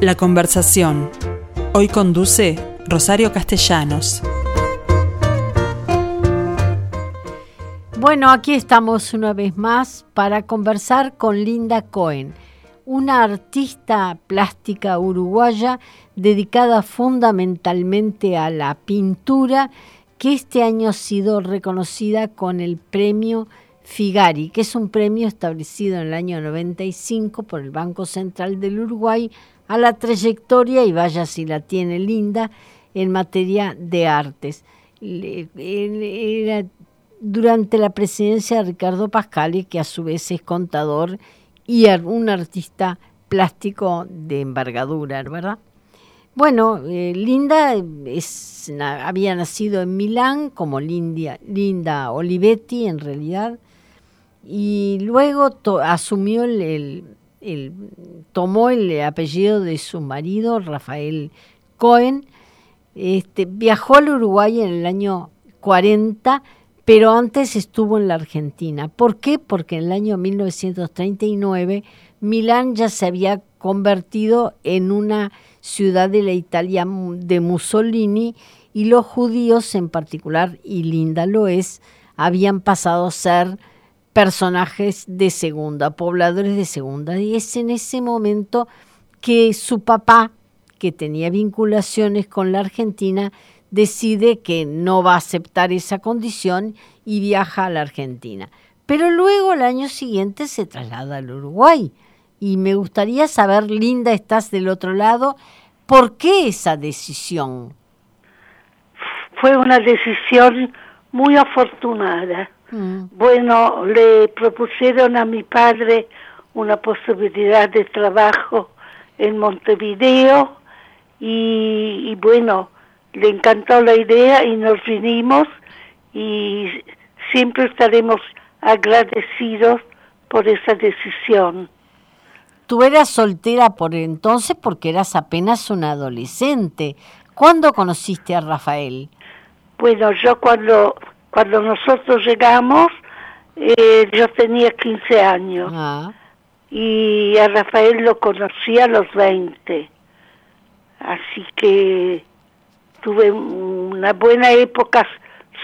La conversación. Hoy conduce Rosario Castellanos. Bueno, aquí estamos una vez más para conversar con Linda Cohen, una artista plástica uruguaya dedicada fundamentalmente a la pintura, que este año ha sido reconocida con el premio Figari, que es un premio establecido en el año 95 por el Banco Central del Uruguay a la trayectoria, y vaya si la tiene linda, en materia de artes. Era durante la presidencia de Ricardo Pascali, que a su vez es contador y un artista plástico de envergadura, ¿verdad? Bueno, eh, Linda había nacido en Milán como Linda Olivetti en realidad, y luego asumió el, tomó el apellido de su marido, Rafael Cohen, este, viajó al Uruguay en el año 40, pero antes estuvo en la Argentina. ¿Por qué? Porque en el año 1939 Milán ya se había convertido en una ciudad de la Italia de Mussolini y los judíos en particular, y Linda lo es, habían pasado a ser personajes de segunda, pobladores de segunda. Y es en ese momento que su papá, que tenía vinculaciones con la Argentina, decide que no va a aceptar esa condición y viaja a la Argentina. Pero luego al año siguiente se traslada al Uruguay. Y me gustaría saber, Linda, estás del otro lado, ¿por qué esa decisión? Fue una decisión muy afortunada. Mm. Bueno, le propusieron a mi padre una posibilidad de trabajo en Montevideo y, bueno, le encantó la idea y nos vinimos y siempre estaremos agradecidos por esa decisión. Tú eras soltera por entonces porque eras apenas una adolescente. ¿Cuándo conociste a Rafael? Bueno, yo cuando cuando nosotros llegamos, eh, yo tenía 15 años. Ah. Y a Rafael lo conocí a los 20. Así que tuve una buena época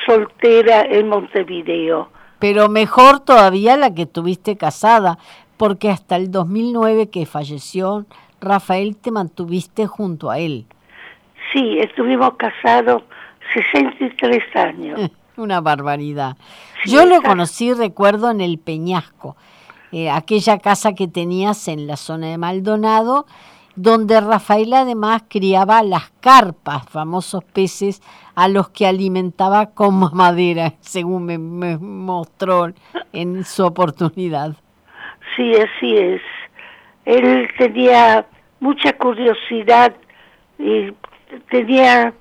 soltera en Montevideo. Pero mejor todavía la que tuviste casada, porque hasta el 2009 que falleció Rafael te mantuviste junto a él. Sí, estuvimos casados 63 años. Una barbaridad. Yo lo conocí, recuerdo, en el Peñasco, eh, aquella casa que tenías en la zona de Maldonado, donde Rafael además criaba las carpas, famosos peces a los que alimentaba con madera, según me, mostró en su oportunidad. Sí, así es. Él tenía mucha curiosidad y tenía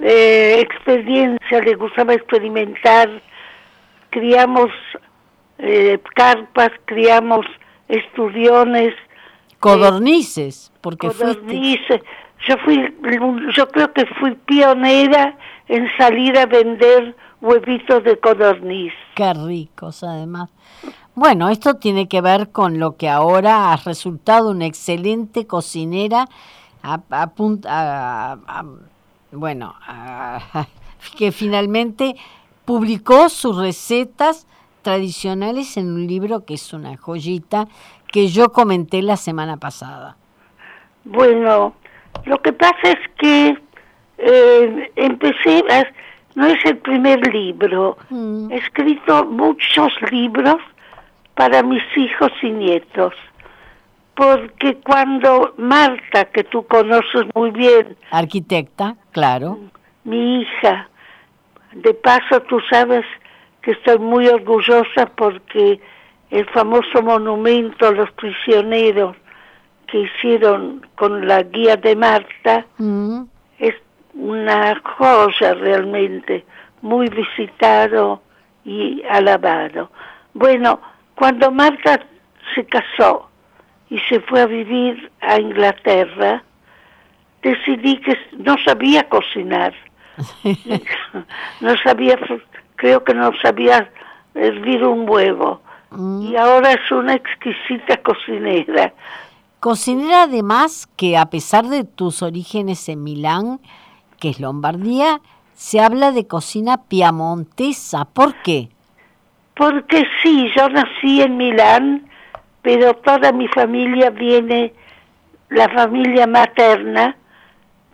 eh, experiencia, le gustaba experimentar. Criamos eh, carpas, criamos esturiones. Codornices, porque codornices. Yo fui, yo creo que fui pionera en salir a vender huevitos de codorniz. Qué ricos, además. Bueno, esto tiene que ver con lo que ahora ha resultado una excelente cocinera a, a, bueno, ah, que finalmente publicó sus recetas tradicionales en un libro que es una joyita que yo comenté la semana pasada. Bueno, lo que pasa es que eh, empecé, no es el primer libro, mm. he escrito muchos libros para mis hijos y nietos porque cuando Marta, que tú conoces muy bien, arquitecta, claro, mi hija, de paso tú sabes que estoy muy orgullosa porque el famoso monumento a los prisioneros que hicieron con la guía de Marta mm. es una joya realmente, muy visitado y alabado. Bueno, cuando Marta se casó, y se fue a vivir a Inglaterra, decidí que no sabía cocinar. no sabía, creo que no sabía hervir un huevo. Mm. Y ahora es una exquisita cocinera. Cocinera además que a pesar de tus orígenes en Milán, que es Lombardía, se habla de cocina piamontesa. ¿Por qué? Porque sí, yo nací en Milán, pero toda mi familia viene, la familia materna,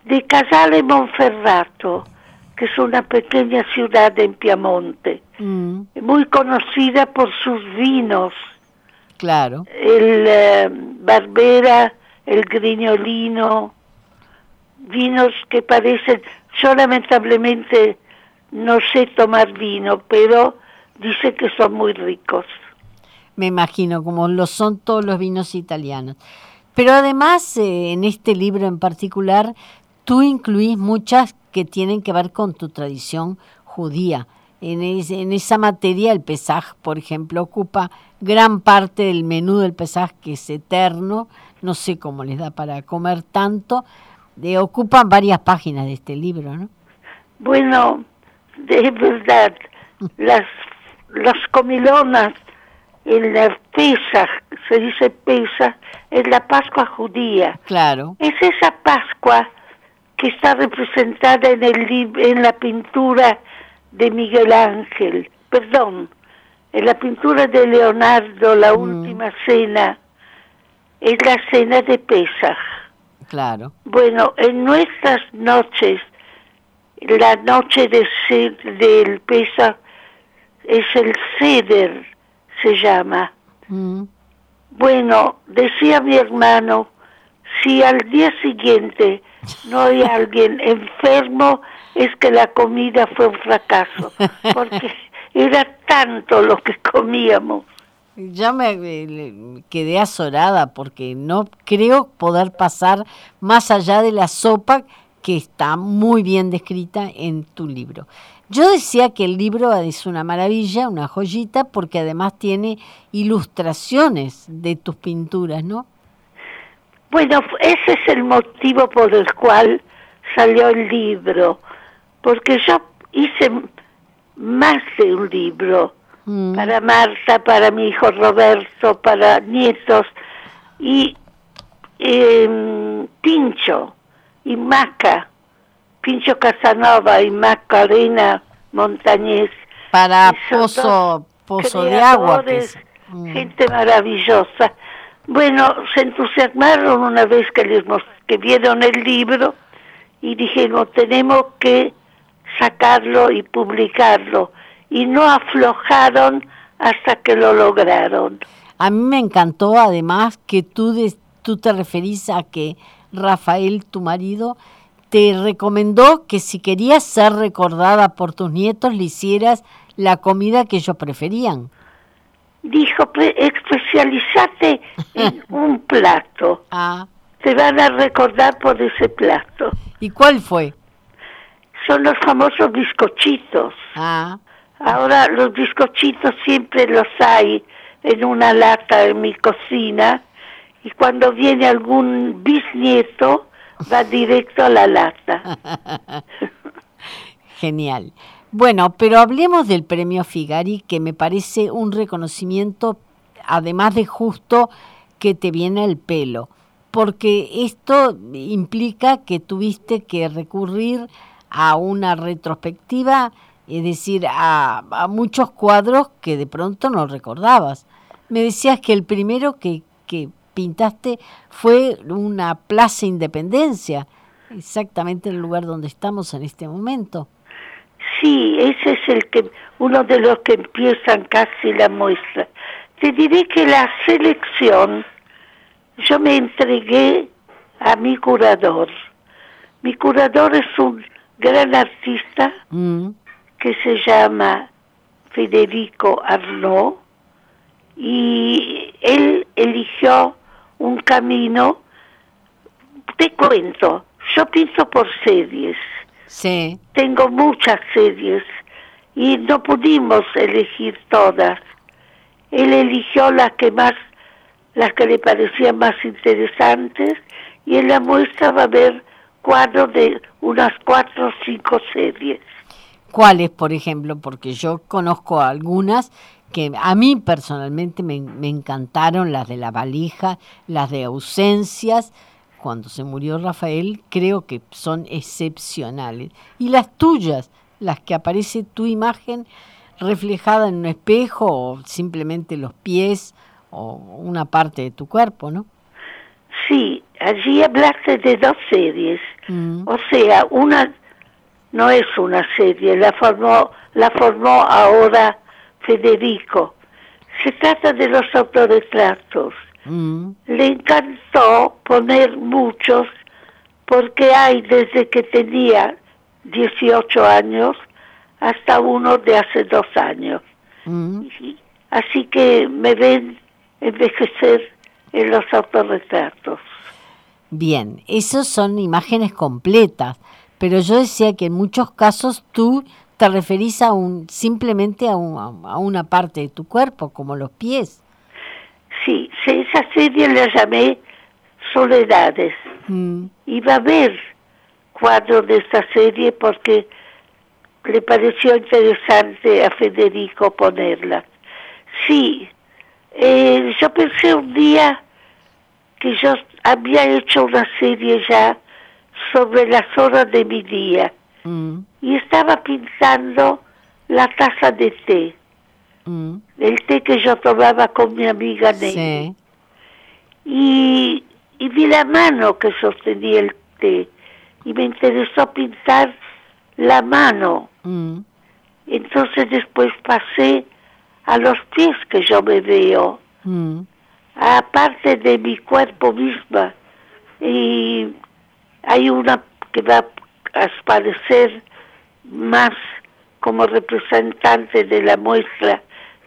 de Casale Monferrato, que es una pequeña ciudad en Piamonte, Mm, muy conocida por sus vinos. claro. el eh, Barbera, el Grignolino, vinos que parecen, yo lamentablemente no sé tomar vino, pero dice que son muy ricos. Me imagino, como lo son todos los vinos italianos. Pero además, eh, en este libro en particular, tú incluís muchas que tienen que ver con tu tradición judía. En, en esa materia, el Pesaj, por ejemplo, ocupa gran parte del menú del Pesaj, que es eterno. No sé cómo les da para comer tanto. Eh, ocupan varias páginas de este libro, ¿no? Bueno, de verdad, las, las comilonas en la Pesach, se dice Pesach, es la Pascua judía. Claro. Es esa Pascua que está representada en, el, en la pintura de Miguel Ángel, perdón, en la pintura de Leonardo, la última cena, es la cena de Pesach. Claro. Bueno, en nuestras noches, la noche de del Pesach es el Seder, se llama. Mm, Bueno, decía mi hermano, si al día siguiente no hay alguien enfermo, es que la comida fue un fracaso, porque era tanto lo que comíamos. Ya me eh, quedé azorada porque no creo poder pasar más allá de la sopa que está muy bien descrita en tu libro. Yo decía que el libro es una maravilla, una joyita, porque además tiene ilustraciones de tus pinturas, ¿no? Bueno, ese es el motivo por el cual salió el libro, porque yo hice más de un libro Mm, para Marta, para mi hijo Roberto, para nietos, y em, Pincho y Maca, Pincho Casanova y Macarena Montañez. para pozo, pozo de agua. es- Mm, Gente maravillosa. Bueno, se entusiasmaron una vez que, les que vieron el libro y dijeron, tenemos que sacarlo y publicarlo. Y no aflojaron hasta que lo lograron. A mí me encantó además que tú, des- tú te referís a que Rafael, tu marido, te recomendó que si querías ser recordada por tus nietos, le hicieras la comida que ellos preferían. Dijo, "Pre- especializate en un plato. Ah, Te van a recordar por ese plato. ¿y cuál fue? Son los famosos bizcochitos. Ah, Ahora los bizcochitos siempre los hay en una lata en mi cocina y cuando viene algún bisnieto va directo a la lata. genial. Bueno, pero hablemos del premio Figari, que me parece un reconocimiento, además de justo, que te viene al pelo, porque esto implica que tuviste que recurrir a una retrospectiva, es decir, a, a muchos cuadros que de pronto no recordabas. Me decías que el primero que, que pintaste fue una plaza Independencia, exactamente en el lugar donde estamos en este momento. Sí, ese es el que uno de los que empiezan casi la muestra. Te diré que la selección yo me entregué a mi curador. Mi curador es un gran artista Mm, que se llama Federico Arnaud y él eligió un camino, te cuento, yo pinto por series, sí, tengo muchas series y no pudimos elegir todas. Él eligió las que más, las que le parecían más interesantes y en la muestra va a haber cuadros de unas cuatro o cinco series. ¿Cuáles, por ejemplo? Porque yo conozco algunas que a mí personalmente me, me encantaron, las de la valija, las de ausencias, cuando se murió Rafael, creo que son excepcionales. Y las tuyas, las que aparece tu imagen reflejada en un espejo o simplemente los pies o una parte de tu cuerpo, ¿no? Sí, allí hablaste de dos series. Mm. O sea, una no es una serie, la formó, la formó ahora Federico. Se trata de los autorretratos. Mm. Le encantó poner muchos porque hay desde que tenía 18 años hasta uno de hace dos años. Mm. Así que me ven envejecer en los autorretratos. Bien, esos son imágenes completas, pero yo decía que en muchos casos tú te referís a un simplemente a, a una parte de tu cuerpo, como los pies. Sí, esa serie la llamé Soledades. Mm. Va a haber cuadros de esta serie porque le pareció interesante a Federico ponerla. Sí, eh, yo pensé un día que yo había hecho una serie ya sobre las horas de mi día mm. y estaba pintando la taza de té, mm. el té que yo tomaba con mi amiga Nelly. Y, y vi la mano que sostenía el té y me interesó pintar la mano. Mm. Entonces después pasé a los pies que yo me veo, mm. aparte de mi cuerpo misma. Y hay una que va a aparecer más como representante de la muestra,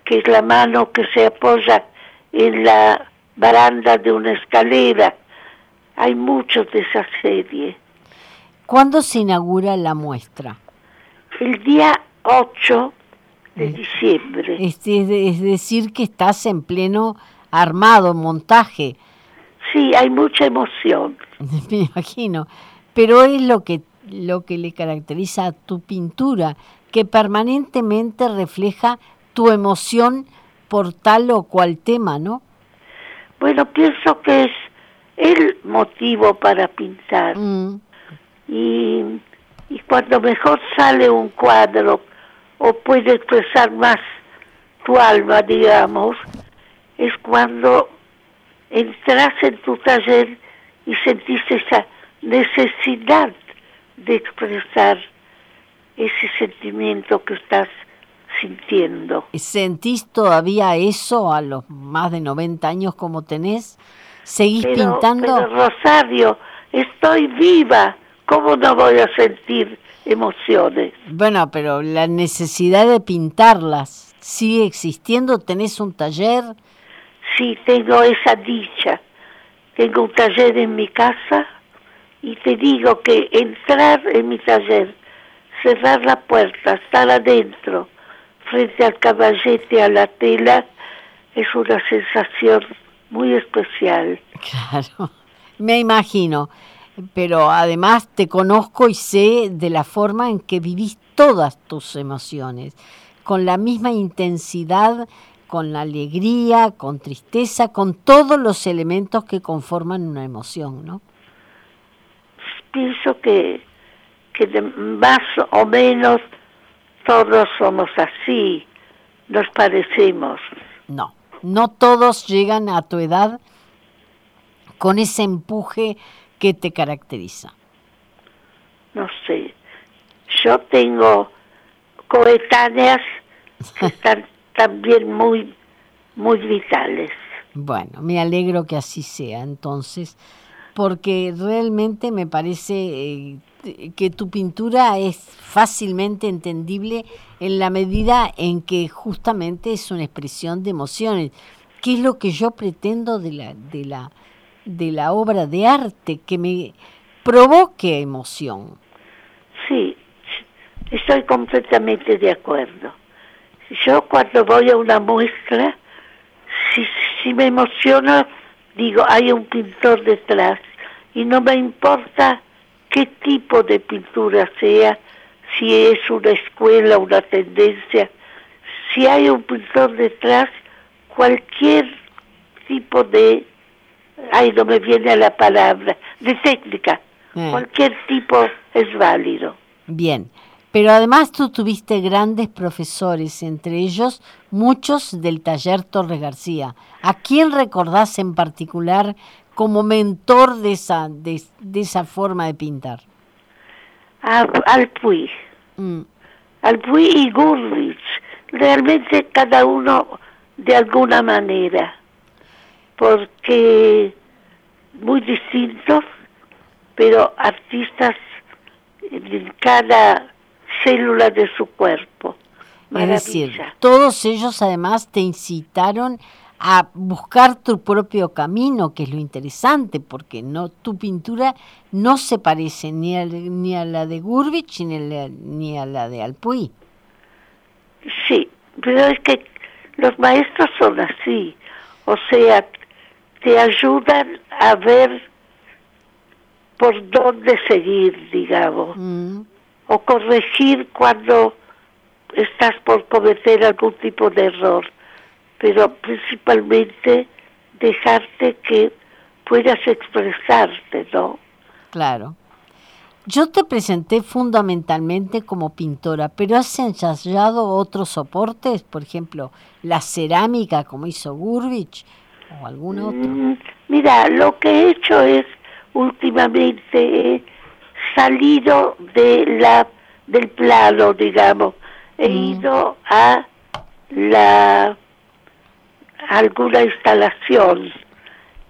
que es la mano que se apoya en la baranda de una escalera. Hay muchos de esa serie. ¿Cuándo se inaugura la muestra? El día 8 de eh, diciembre. Es, es, decir, que estás en pleno armado, montaje. Sí, hay mucha emoción. Me imagino. Pero es lo que, lo que le caracteriza a tu pintura, que permanentemente refleja tu emoción por tal o cual tema, ¿no? Bueno, pienso que es el motivo para pintar. Mm. Y, y cuando mejor sale un cuadro o puede expresar más tu alma, digamos, es cuando entras en tu taller y sentiste esa necesidad de expresar ese sentimiento que estás sintiendo. ¿Sentís todavía eso a los más de 90 años como tenés? ¿Seguís pintando? Pero Rosario, estoy viva, ¿cómo no voy a sentir emociones? Bueno, pero la necesidad de pintarlas sigue existiendo, ¿tenés un taller? Sí, tengo esa dicha. Tengo un taller en mi casa y te digo que entrar en mi taller, cerrar la puerta, estar adentro, frente al caballete, a la tela, es una sensación muy especial. Claro, me imagino, pero además te conozco y sé de la forma en que vivís todas tus emociones, con la misma intensidad, con la alegría, con tristeza, con todos los elementos que conforman una emoción, ¿no? Pienso que, que más o menos todos somos así, nos parecemos. No, no todos llegan a tu edad con ese empuje que te caracteriza. No sé, yo tengo coetáneas que están también muy, muy vitales. Bueno, me alegro que así sea entonces, porque realmente me parece eh, que tu pintura es fácilmente entendible en la medida en que justamente es una expresión de emociones, que es lo que yo pretendo de la, de la, de la obra de arte, que me provoque emoción. Sí, estoy completamente de acuerdo. Yo cuando voy a una muestra, si, si me emociono, digo, hay un pintor detrás y no me importa qué tipo de pintura sea, si es una escuela, una tendencia, si hay un pintor detrás, cualquier tipo de, ay, no me viene la palabra, de técnica, Eh. cualquier tipo es válido. Bien, pero además tú tuviste grandes profesores, entre ellos muchos del taller Torres García. ¿A quién recordás en particular como mentor de esa, de, de esa forma de pintar? A- al Puy, Mm, al Puy y Gurwitz, realmente cada uno de alguna manera, porque muy distintos, pero artistas en cada célula de su cuerpo. Es decir, todos ellos además te incitaron a buscar tu propio camino, que es lo interesante, porque no tu pintura no se parece ni a, ni a la de Gurvich ni a la, ni a la de Alpuy. Sí, pero es que los maestros son así, o sea, te ayudan a ver por dónde seguir, digamos, Mm, o corregir cuando estás por cometer algún tipo de error, pero principalmente dejarte que puedas expresarte, ¿no? claro. Yo te presenté fundamentalmente como pintora, pero has ensayado otros soportes, por ejemplo, la cerámica como hizo Gurvich o algún otro. Mm, Mira, lo que he hecho es últimamente he salido de la del plano, digamos, he Mm. ido a la a alguna instalación,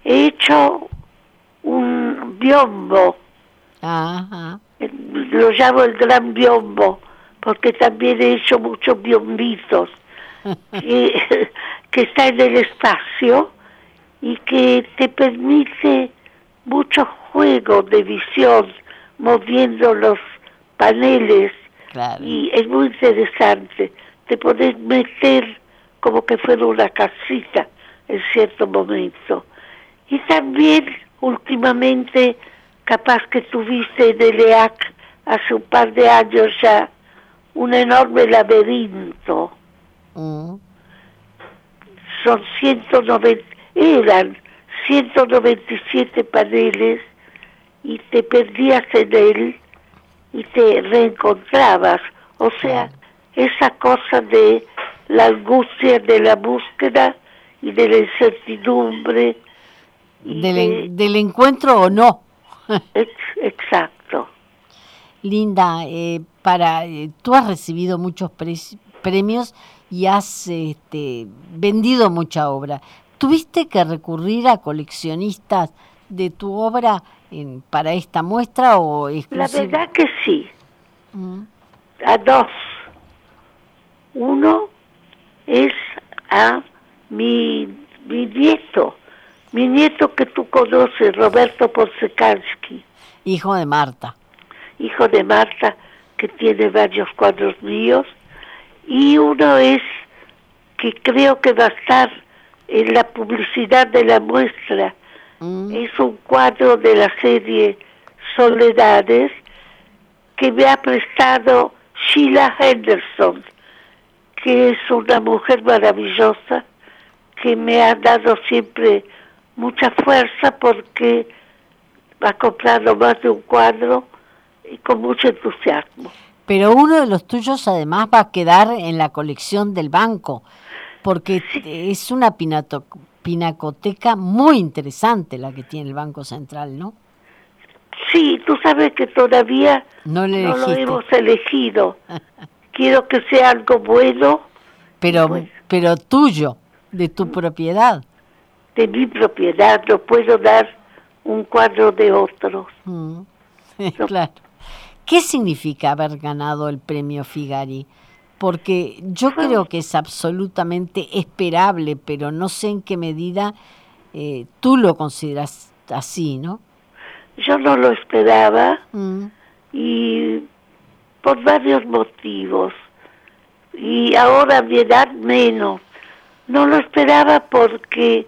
he hecho un biombo, Ajá. lo llamo el gran biombo, porque también he hecho muchos biombitos que, que está en el espacio y que te permite mucho juego de visión moviendo los paneles Claro. y es muy interesante. Te podés meter como que fuera una casita en cierto momento. Y también últimamente, capaz que tuviste en el EAC hace un par de años ya, un enorme laberinto. Mm, Son 190, eran 197 paneles y te perdías en él y te reencontrabas. O sea, esa cosa de la angustia de la búsqueda y de la incertidumbre. Del, de- en- del encuentro o no. ex- exacto. Linda, eh, para eh, tú has recibido muchos pre- premios y has este, vendido mucha obra. ¿Tuviste que recurrir a coleccionistas de tu obra en- para esta muestra o La exclusiv- verdad que sí, Mm, a dos. Uno es a mi, mi nieto, mi nieto que tú conoces, Roberto Porsekansky, hijo de Marta. hijo de Marta, que tiene varios cuadros míos, y uno es que creo que va a estar en la publicidad de la muestra, Mm, es un cuadro de la serie Soledades que me ha prestado Sheila Henderson, que es una mujer maravillosa que me ha dado siempre mucha fuerza porque ha comprado más de un cuadro y con mucho entusiasmo. Pero uno de los tuyos además va a quedar en la colección del banco, porque es una pinato- pinacoteca muy interesante la que tiene el Banco Central, ¿no? Sí, tú sabes que todavía No le no lo hemos elegido. Quiero que sea algo bueno pero, pues. pero tuyo, de tu propiedad. de mi propiedad, no puedo dar un cuadro de otros. Mm, claro. ¿Qué significa haber ganado el premio Figari? Porque yo creo que es absolutamente esperable, pero no sé en qué medida eh, tú lo consideras así, ¿no? Yo no lo esperaba Mm, y por varios motivos. Y ahora mi edad menos. No lo esperaba porque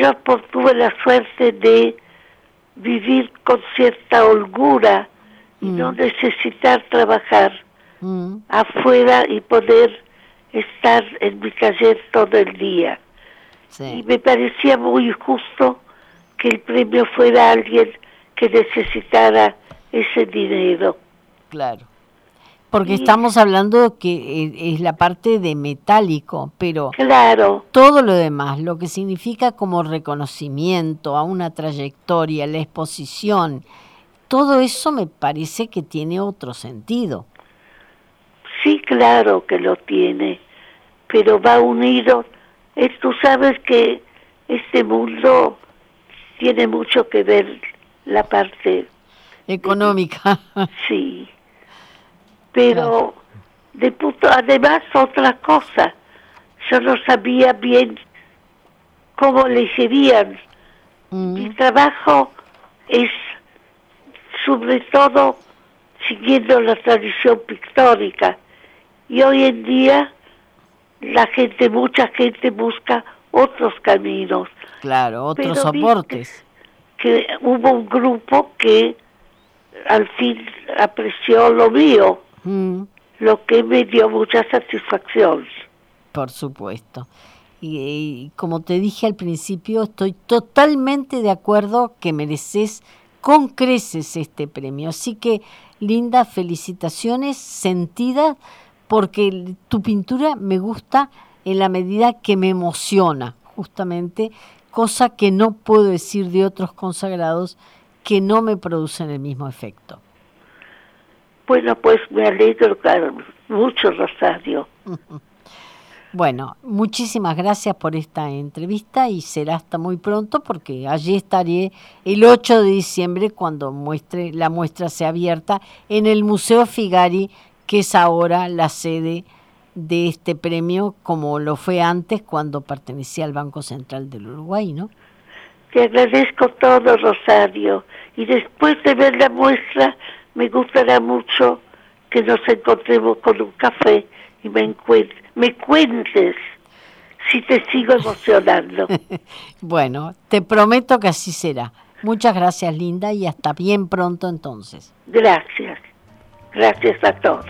yo por- tuve la suerte de vivir con cierta holgura y no necesitar trabajar mm, afuera y poder estar en mi taller todo el día. Y me parecía muy justo que el premio fuera alguien que necesitara ese dinero. Claro. Porque estamos hablando que eh, es la parte de metálico, pero claro. todo lo demás, lo que significa como reconocimiento a una trayectoria, la exposición, todo eso me parece que tiene otro sentido. Sí, claro que lo tiene, pero va unido. Tú sabes que este mundo tiene mucho que ver la parte económica. sí pero de puto, además otra cosa, yo no sabía bien cómo le serían. Mm. Mi trabajo es sobre todo siguiendo la tradición pictórica y hoy en día la gente, mucha gente busca otros caminos. Claro, otros soportes. Que hubo un grupo que al fin apreció lo mío Mm. Lo que me dio mucha satisfacción. Por supuesto. Y, como te dije al principio, estoy totalmente de acuerdo que mereces con creces este premio. Así que, Linda, felicitaciones sentidas porque tu pintura me gusta en la medida que me emociona, justamente, cosa que no puedo decir de otros consagrados que no me producen el mismo efecto. Bueno, pues me alegro mucho, Rosario. Bueno, muchísimas gracias por esta entrevista y será hasta muy pronto porque allí estaré el 8 de diciembre cuando muestre la muestra sea abierta en el Museo Figari, que es ahora la sede de este premio, como lo fue antes cuando pertenecía al Banco Central del Uruguay, ¿no? Te agradezco todo, Rosario, y después de ver la muestra me gustaría mucho que nos encontremos con un café y me, me cuentes si te sigo emocionando. bueno, te prometo que así será. Muchas gracias, Linda, y hasta bien pronto entonces. Gracias. Gracias a todos.